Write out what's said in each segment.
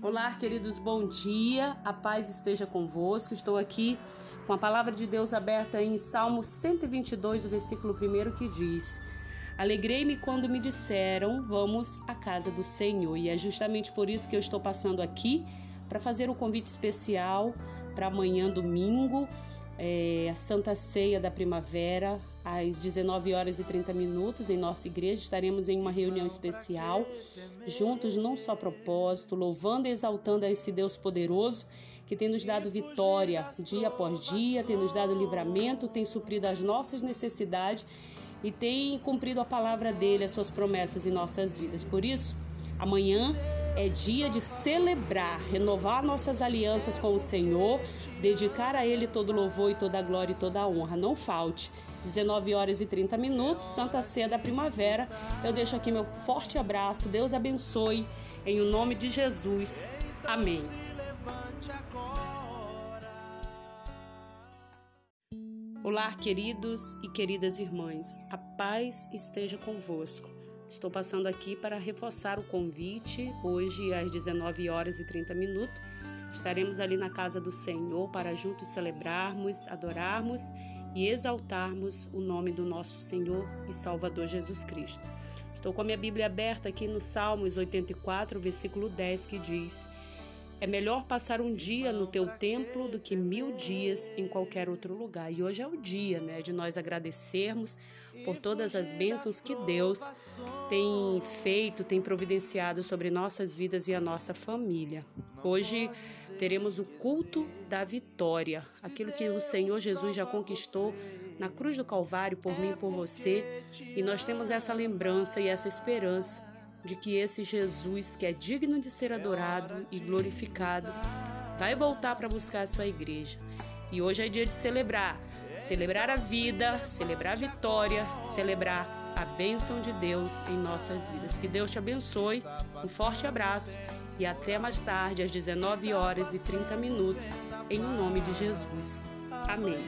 Olá, queridos, bom dia. A paz esteja convosco. Estou aqui com a palavra de Deus aberta em Salmo 122, o versículo 1 que diz: Alegrei-me quando me disseram, vamos à casa do Senhor. E é justamente por isso que eu estou passando aqui para fazer um convite especial para amanhã, domingo, é, a Santa Ceia da Primavera, às 19 horas e 30 minutos, em nossa igreja. Estaremos em uma reunião especial, juntos num só propósito, louvando e exaltando a esse Deus poderoso que tem nos dado vitória dia após dia, tem nos dado livramento, tem suprido as nossas necessidades e tem cumprido a palavra dele, as suas promessas em nossas vidas. Por isso, amanhã é dia de celebrar, renovar nossas alianças com o Senhor, dedicar a Ele todo louvor e toda glória e toda honra. Não falte. 19 horas e 30 minutos, Santa Ceia da Primavera. Eu deixo aqui meu forte abraço. Deus abençoe. Em o nome de Jesus. Amém. Olá, queridos e queridas irmãs. A paz esteja convosco. Estou passando aqui para reforçar o convite. Hoje, às 19 horas e 30 minutos, estaremos ali na casa do Senhor para juntos celebrarmos, adorarmos e exaltarmos o nome do nosso Senhor e Salvador Jesus Cristo. Estou com a minha Bíblia aberta aqui no Salmos 84, versículo 10, que diz: é melhor passar um dia no teu templo do que mil dias em qualquer outro lugar. E hoje é o dia, né, de nós agradecermos por todas as bênçãos que Deus tem feito, tem providenciado sobre nossas vidas e a nossa família. Hoje teremos o culto da vitória, aquilo que o Senhor Jesus já conquistou na cruz do Calvário por mim e por você. E nós temos essa lembrança e essa esperança de que esse Jesus, que é digno de ser adorado e glorificado, vai voltar para buscar a sua igreja. E hoje é dia de celebrar celebrar a vida, celebrar a vitória, celebrar a bênção de Deus em nossas vidas. Que Deus te abençoe. Um forte abraço e até mais tarde, às 19 horas e 30 minutos, em nome de Jesus. Amém.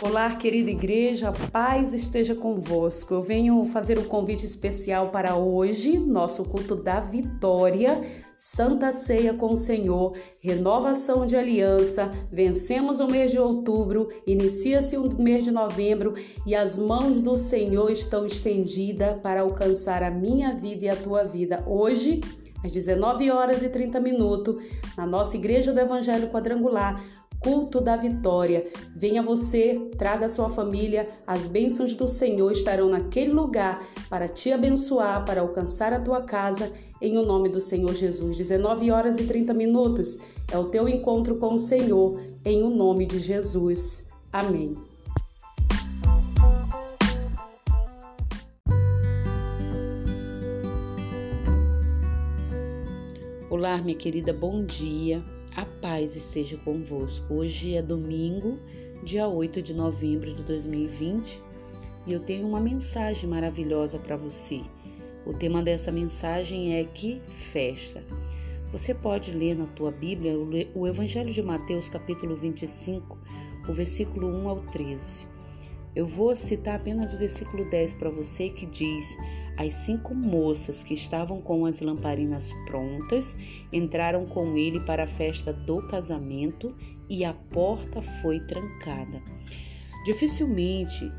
Olá, querida igreja, paz esteja convosco. Eu venho fazer um convite especial para hoje, nosso culto da vitória, Santa Ceia com o Senhor, renovação de aliança. Vencemos o mês de outubro, inicia-se o mês de novembro e as mãos do Senhor estão estendidas para alcançar a minha vida e a tua vida. Hoje, às 19 horas e 30 minutos, na nossa Igreja do Evangelho Quadrangular, culto da vitória. Venha você, traga sua família, as bênçãos do Senhor estarão naquele lugar para te abençoar, para alcançar a tua casa, em o nome do Senhor Jesus. 19 horas e 30 minutos é o teu encontro com o Senhor, em o nome de Jesus. Amém. Olá, minha querida, bom dia. A paz esteja convosco. Hoje é domingo, dia 8 de novembro de 2020, e eu tenho uma mensagem maravilhosa para você. O tema dessa mensagem é que festa. Você pode ler na tua Bíblia o Evangelho de Mateus, capítulo 25, o versículo 1 ao 13. Eu vou citar apenas o versículo 10 para você que diz: as cinco moças que estavam com as lamparinas prontas entraram com ele para a festa do casamento e a porta foi trancada. Dificilmente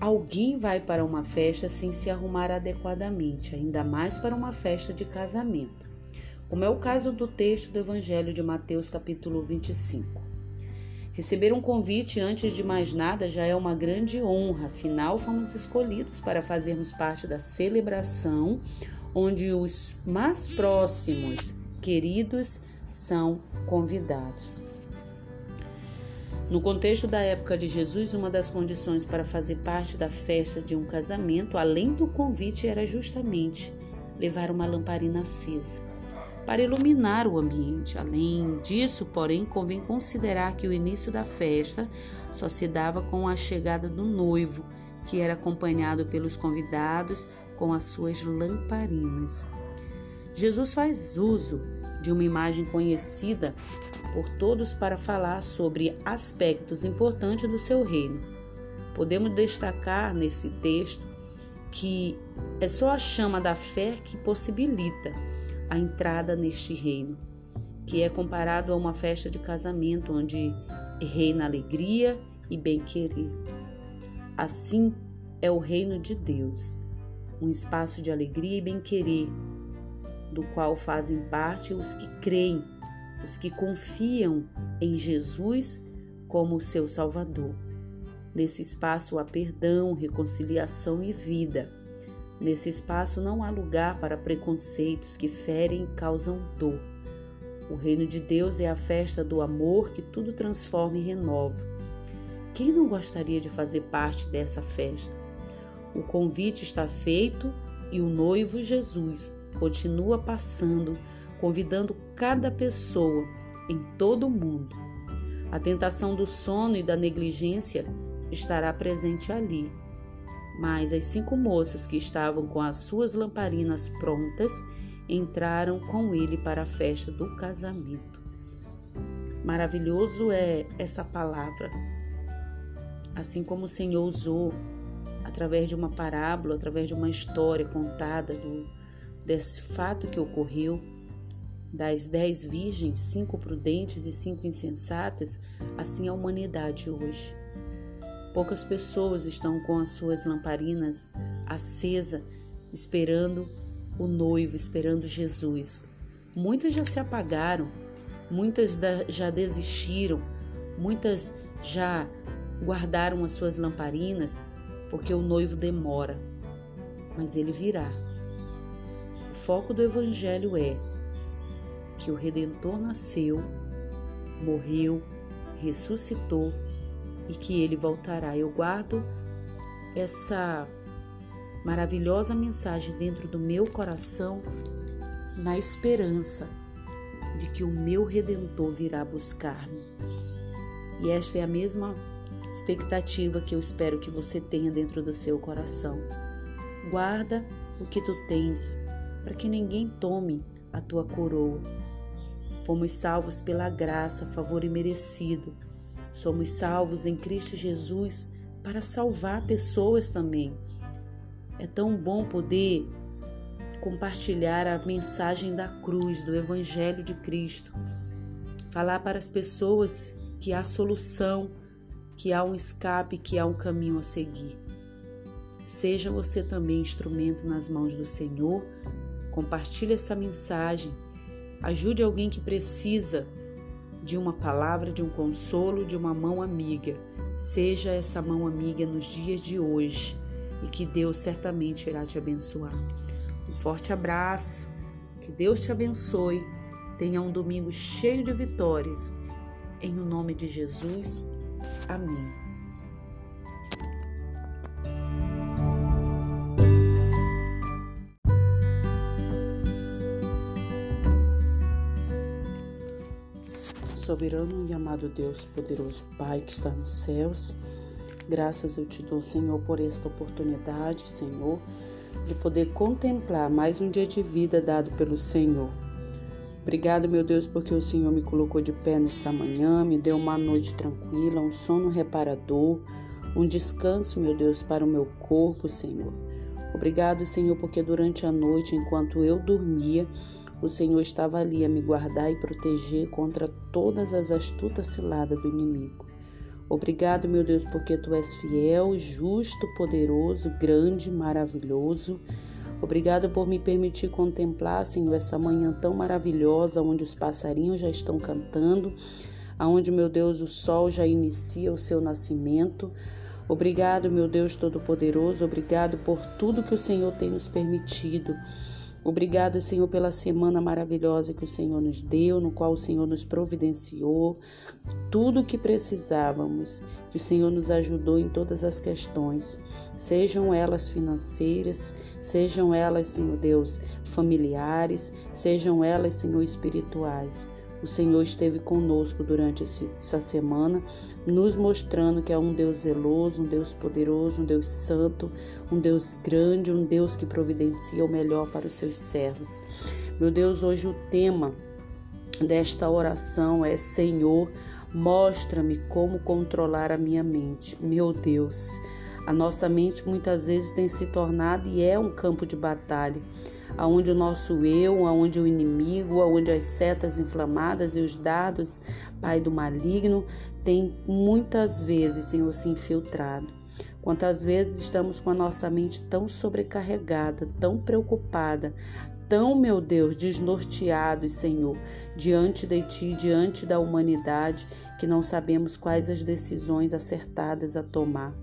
alguém vai para uma festa sem se arrumar adequadamente, ainda mais para uma festa de casamento, como é o caso do texto do Evangelho de Mateus, capítulo 25. Receber um convite antes de mais nada já é uma grande honra, afinal, fomos escolhidos para fazermos parte da celebração onde os mais próximos, queridos, são convidados. No contexto da época de Jesus, uma das condições para fazer parte da festa de um casamento, além do convite, era justamente levar uma lamparina acesa para iluminar o ambiente. Além disso, porém, convém considerar que o início da festa só se dava com a chegada do noivo, que era acompanhado pelos convidados com as suas lamparinas. Jesus faz uso de uma imagem conhecida por todos para falar sobre aspectos importantes do seu reino. Podemos destacar nesse texto que é só a chama da fé que possibilita a entrada neste reino, que é comparado a uma festa de casamento onde reina alegria e bem-querer. Assim é o reino de Deus, um espaço de alegria e bem-querer, do qual fazem parte os que creem, os que confiam em Jesus como seu Salvador. Nesse espaço há perdão, reconciliação e vida. Nesse espaço não há lugar para preconceitos que ferem e causam dor. O reino de Deus é a festa do amor que tudo transforma e renova. Quem não gostaria de fazer parte dessa festa? O convite está feito e o noivo Jesus continua passando, convidando cada pessoa em todo o mundo. A tentação do sono e da negligência estará presente ali. Mas as cinco moças que estavam com as suas lamparinas prontas entraram com ele para a festa do casamento. Maravilhoso é essa palavra. Assim como o Senhor usou através de uma parábola, através de uma história contada do, desse fato que ocorreu, das dez virgens, cinco prudentes e cinco insensatas, assim a humanidade hoje. Poucas pessoas estão com as suas lamparinas acesa, esperando o noivo, esperando Jesus. Muitas já se apagaram, muitas já desistiram, muitas já guardaram as suas lamparinas porque o noivo demora, mas ele virá. O foco do Evangelho é que o Redentor nasceu, morreu, ressuscitou e que ele voltará. Eu guardo essa maravilhosa mensagem dentro do meu coração na esperança de que o meu Redentor virá buscar-me. E esta é a mesma expectativa que eu espero que você tenha dentro do seu coração. Guarda o que tu tens, para que ninguém tome a tua coroa. Fomos salvos pela graça, favor e merecido. Somos salvos em Cristo Jesus para salvar pessoas também. É tão bom poder compartilhar a mensagem da cruz, do Evangelho de Cristo. Falar para as pessoas que há solução que há um escape, que há um caminho a seguir. Seja você também instrumento nas mãos do Senhor. Compartilhe essa mensagem. Ajude alguém que precisa de uma palavra, de um consolo, de uma mão amiga. Seja essa mão amiga nos dias de hoje e que Deus certamente irá te abençoar. Um forte abraço, que Deus te abençoe. Tenha um domingo cheio de vitórias. Em o nome de Jesus. Amém. Soberano e amado Deus, poderoso Pai que está nos céus, graças eu te dou, Senhor, por esta oportunidade, Senhor, de poder contemplar mais um dia de vida dado pelo Senhor. Obrigado, meu Deus, porque o Senhor me colocou de pé nesta manhã, me deu uma noite tranquila, um sono reparador, um descanso, meu Deus, para o meu corpo, Senhor. Obrigado, Senhor, porque durante a noite, enquanto eu dormia, o Senhor estava ali a me guardar e proteger contra todas as astutas ciladas do inimigo. Obrigado, meu Deus, porque tu és fiel, justo, poderoso, grande, maravilhoso. Obrigado por me permitir contemplar, Senhor, essa manhã tão maravilhosa, onde os passarinhos já estão cantando, aonde, meu Deus, o sol já inicia o seu nascimento. Obrigado, meu Deus Todo-Poderoso, obrigado por tudo que o Senhor tem nos permitido. Obrigado, Senhor, pela semana maravilhosa que o Senhor nos deu, no qual o Senhor nos providenciou tudo o que precisávamos. O Senhor nos ajudou em todas as questões, sejam elas financeiras, sejam elas, Senhor Deus, familiares, sejam elas, Senhor, espirituais. O Senhor esteve conosco durante essa semana, nos mostrando que é um Deus zeloso, um Deus poderoso, um Deus santo, um Deus grande, um Deus que providencia o melhor para os seus servos. Meu Deus, hoje o tema desta oração é: Senhor, mostra-me como controlar a minha mente. Meu Deus, a nossa mente muitas vezes tem se tornado e é um campo de batalha aonde o nosso eu, aonde o inimigo, aonde as setas inflamadas e os dados, Pai do maligno, tem muitas vezes, Senhor, se infiltrado. Quantas vezes estamos com a nossa mente tão sobrecarregada, tão preocupada, tão, meu Deus, desnorteados, Senhor, diante de Ti, diante da humanidade, que não sabemos quais as decisões acertadas a tomar.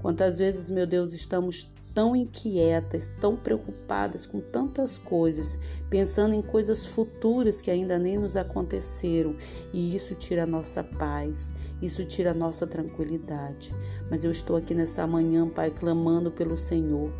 Quantas vezes, meu Deus, estamos tão inquietas, tão preocupadas com tantas coisas, pensando em coisas futuras que ainda nem nos aconteceram, e isso tira a nossa paz, isso tira a nossa tranquilidade. Mas eu estou aqui nessa manhã, Pai, clamando pelo Senhor.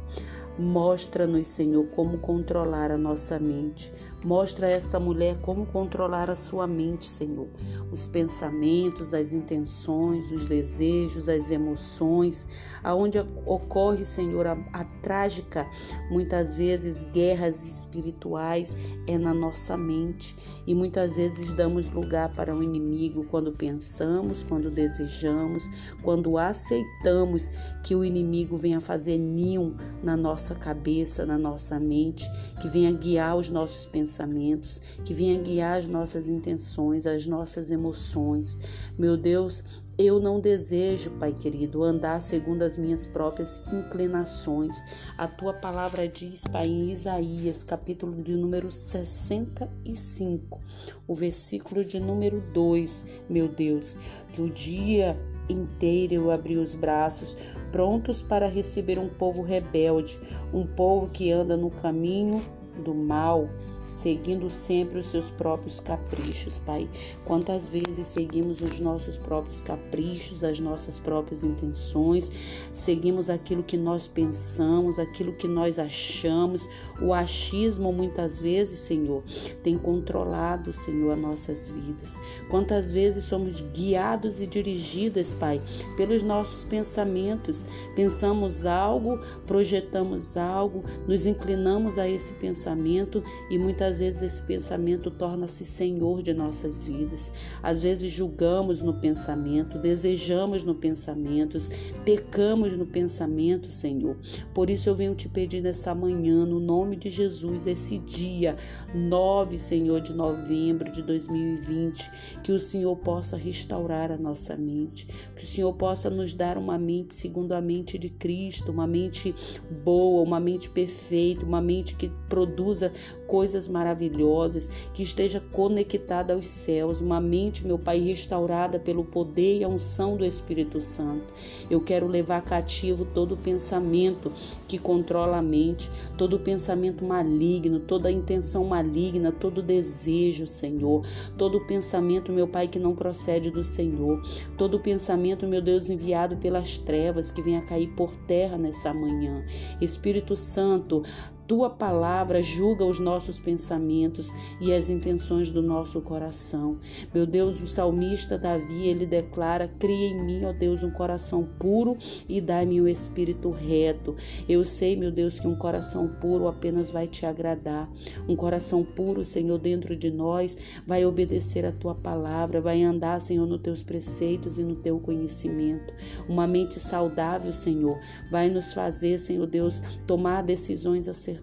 Mostra-nos, Senhor, como controlar a nossa mente. Mostra a esta mulher como controlar a sua mente, Senhor. Os pensamentos, as intenções, os desejos, as emoções, aonde ocorre, Senhor, a, a trágica, muitas vezes, guerras espirituais é na nossa mente. E muitas vezes damos lugar para o inimigo quando pensamos, quando desejamos, quando aceitamos que o inimigo venha fazer ninho na nossa cabeça, na nossa mente, que venha guiar os nossos pensamentos pensamentos, que venha guiar as nossas intenções, as nossas emoções. Meu Deus, eu não desejo, Pai querido, andar segundo as minhas próprias inclinações. A tua palavra diz, Pai, em Isaías, capítulo de número 65, o versículo de número 2, meu Deus, que o dia inteiro eu abri os braços, prontos para receber um povo rebelde, um povo que anda no caminho do mal, seguindo sempre os seus próprios caprichos, Pai. Quantas vezes seguimos os nossos próprios caprichos, as nossas próprias intenções, seguimos aquilo que nós pensamos, aquilo que nós achamos. O achismo, muitas vezes, Senhor, tem controlado, Senhor, as nossas vidas. Quantas vezes somos guiados e dirigidas, Pai, pelos nossos pensamentos. Pensamos algo, projetamos algo, nos inclinamos a esse pensamento e muitas Muitas vezes esse pensamento torna-se senhor de nossas vidas. Às vezes julgamos no pensamento, desejamos no pensamento, pecamos no pensamento, Senhor. Por isso eu venho te pedir nessa manhã, no nome de Jesus, esse dia 9, Senhor, de novembro de 2020, que o Senhor possa restaurar a nossa mente, que o Senhor possa nos dar uma mente segundo a mente de Cristo, uma mente boa, uma mente perfeita, uma mente que produza coisas maravilhosas, que esteja conectada aos céus, uma mente, meu Pai, restaurada pelo poder e a unção do Espírito Santo. Eu quero levar cativo todo pensamento que controla a mente, todo pensamento maligno, toda intenção maligna, todo desejo, Senhor, todo pensamento, meu Pai, que não procede do Senhor, todo pensamento, meu Deus, enviado pelas trevas que venha cair por terra nessa manhã. Espírito Santo, tua palavra julga os nossos pensamentos e as intenções do nosso coração. Meu Deus, o salmista Davi, ele declara: Cria em mim, ó Deus, um coração puro e dai-me um espírito reto. Eu sei, meu Deus, que um coração puro apenas vai te agradar. Um coração puro, Senhor, dentro de nós, vai obedecer a tua palavra, vai andar, Senhor, nos teus preceitos e no teu conhecimento. Uma mente saudável, Senhor, vai nos fazer, Senhor Deus, tomar decisões acertadas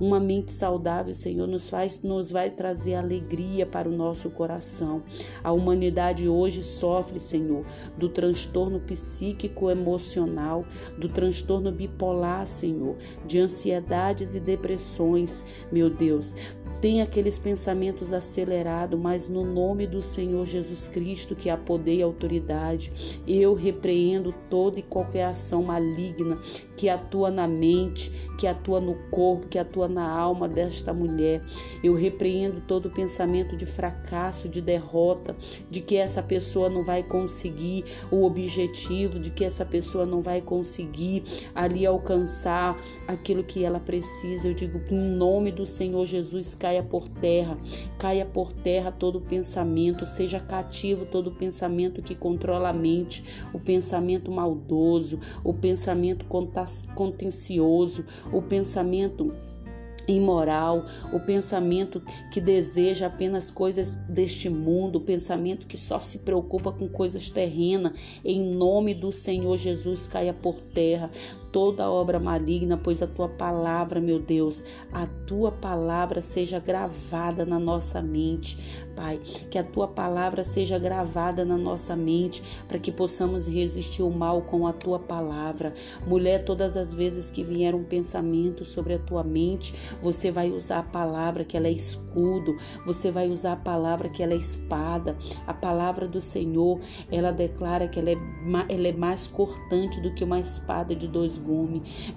Uma mente saudável, Senhor, nos faz, nos vai trazer alegria para o nosso coração. A humanidade hoje sofre, Senhor, do transtorno psíquico emocional, do transtorno bipolar, Senhor, de ansiedades e depressões, meu Deus tem aqueles pensamentos acelerados, mas no nome do Senhor Jesus Cristo, que há poder e autoridade, eu repreendo toda e qualquer ação maligna que atua na mente, que atua no corpo, que atua na alma desta mulher. Eu repreendo todo pensamento de fracasso, de derrota, de que essa pessoa não vai conseguir o objetivo, de que essa pessoa não vai conseguir ali alcançar aquilo que ela precisa. Eu digo, em nome do Senhor Jesus, caia por terra, caia por terra todo pensamento, seja cativo todo pensamento que controla a mente, o pensamento maldoso, o pensamento contencioso, o pensamento imoral, o pensamento que deseja apenas coisas deste mundo, o pensamento que só se preocupa com coisas terrenas, em nome do Senhor Jesus caia por terra toda obra maligna, pois a tua palavra, meu Deus, a tua palavra seja gravada na nossa mente, Pai, que a tua palavra seja gravada na nossa mente, para que possamos resistir o mal com a tua palavra. Mulher, todas as vezes que vier um pensamento sobre a tua mente, você vai usar a palavra que ela é escudo, você vai usar a palavra que ela é espada. A palavra do Senhor, ela declara que ela é, ela é mais cortante do que uma espada de dois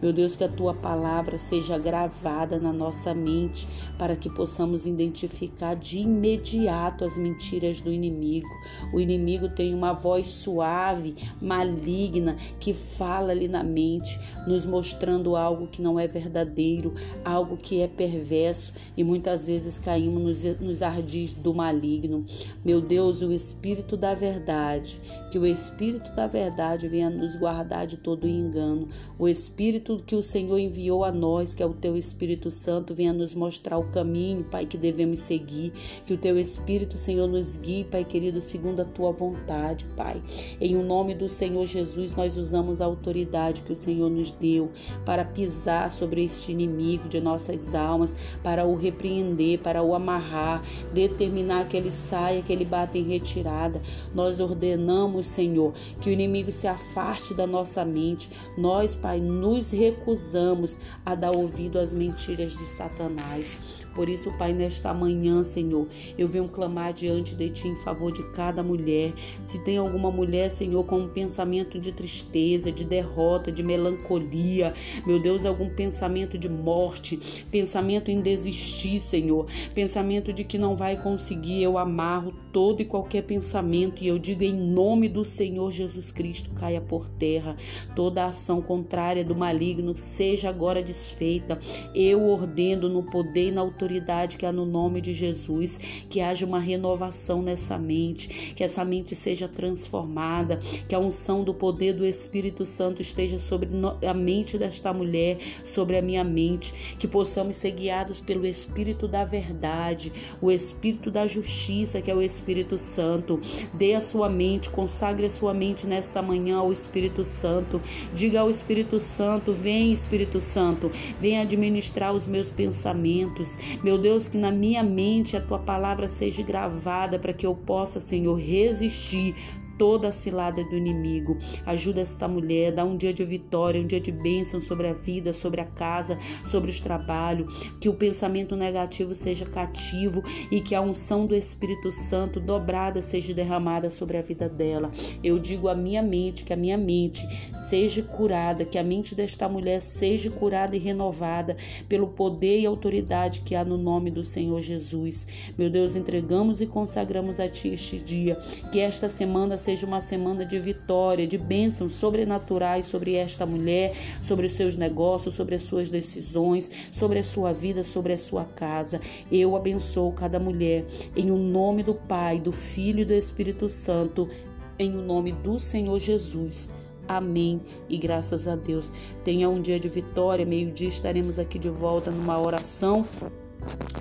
Meu Deus, que a tua palavra seja gravada na nossa mente, para que possamos identificar de imediato as mentiras do inimigo. O inimigo tem uma voz suave, maligna, que fala ali na mente, nos mostrando algo que não é verdadeiro, algo que é perverso e muitas vezes caímos nos, nos ardis do maligno. Meu Deus, o Espírito da verdade, que o Espírito da verdade venha nos guardar de todo engano. O Espírito que o Senhor enviou a nós, que é o teu Espírito Santo, venha nos mostrar o caminho, Pai, que devemos seguir. Que o teu Espírito Senhor, nos guie, Pai querido, segundo a tua vontade, Pai. Em o nome do Senhor Jesus, nós usamos a autoridade que o Senhor nos deu para pisar sobre este inimigo de nossas almas, para o repreender, para o amarrar, determinar que ele saia, que ele bata em retirada. Nós ordenamos, Senhor, que o inimigo se afaste da nossa mente. Nós, Pai, nos recusamos a dar ouvido às mentiras de Satanás. Por isso, Pai, nesta manhã, Senhor, eu venho clamar diante de Ti em favor de cada mulher. Se tem alguma mulher, Senhor, com um pensamento de tristeza, de derrota, de melancolia, meu Deus, algum pensamento de morte, pensamento em desistir, Senhor, pensamento de que não vai conseguir, eu amarro todo e qualquer pensamento e eu digo em nome do Senhor Jesus Cristo, caia por terra. Toda ação contrária do maligno seja agora desfeita. Eu ordeno no poder e na autoridade autoridade que há no nome de Jesus, que haja uma renovação nessa mente, que essa mente seja transformada, que a unção do poder do Espírito Santo esteja sobre a mente desta mulher, sobre a minha mente, que possamos ser guiados pelo Espírito da verdade, o Espírito da justiça, que é o Espírito Santo. Dê a sua mente, consagre a sua mente nessa manhã ao Espírito Santo. Diga ao Espírito Santo: vem, Espírito Santo, vem administrar os meus pensamentos, meu Deus, que na minha mente a tua palavra seja gravada para que eu possa, Senhor, resistir toda a cilada do inimigo. Ajuda esta mulher, dá um dia de vitória, um dia de bênção sobre a vida, sobre a casa, sobre os trabalhos. Que o pensamento negativo seja cativo e que a unção do Espírito Santo dobrada seja derramada sobre a vida dela. Eu digo à minha mente que a minha mente seja curada, que a mente desta mulher seja curada e renovada pelo poder e autoridade que há no nome do Senhor Jesus. Meu Deus, entregamos e consagramos a Ti este dia. Que esta semana seja uma semana de vitória, de bênçãos sobrenaturais sobre esta mulher, sobre os seus negócios, sobre as suas decisões, sobre a sua vida, sobre a sua casa. Eu abençoo cada mulher em o nome do Pai, do Filho e do Espírito Santo, em o nome do Senhor Jesus. Amém. E graças a Deus. Tenha um dia de vitória. Meio-dia estaremos aqui de volta numa oração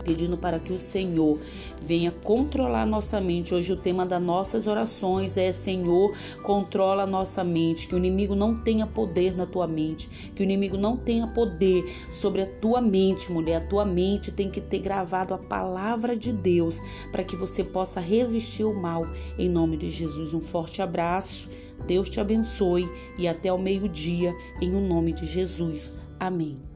pedindo para que o Senhor venha controlar nossa mente. Hoje o tema das nossas orações é Senhor, controla nossa mente, que o inimigo não tenha poder na tua mente, que o inimigo não tenha poder sobre a tua mente, mulher. A tua mente tem que ter gravado a palavra de Deus para que você possa resistir ao mal. Em nome de Jesus, um forte abraço. Deus te abençoe e até o meio-dia, em o nome de Jesus. Amém.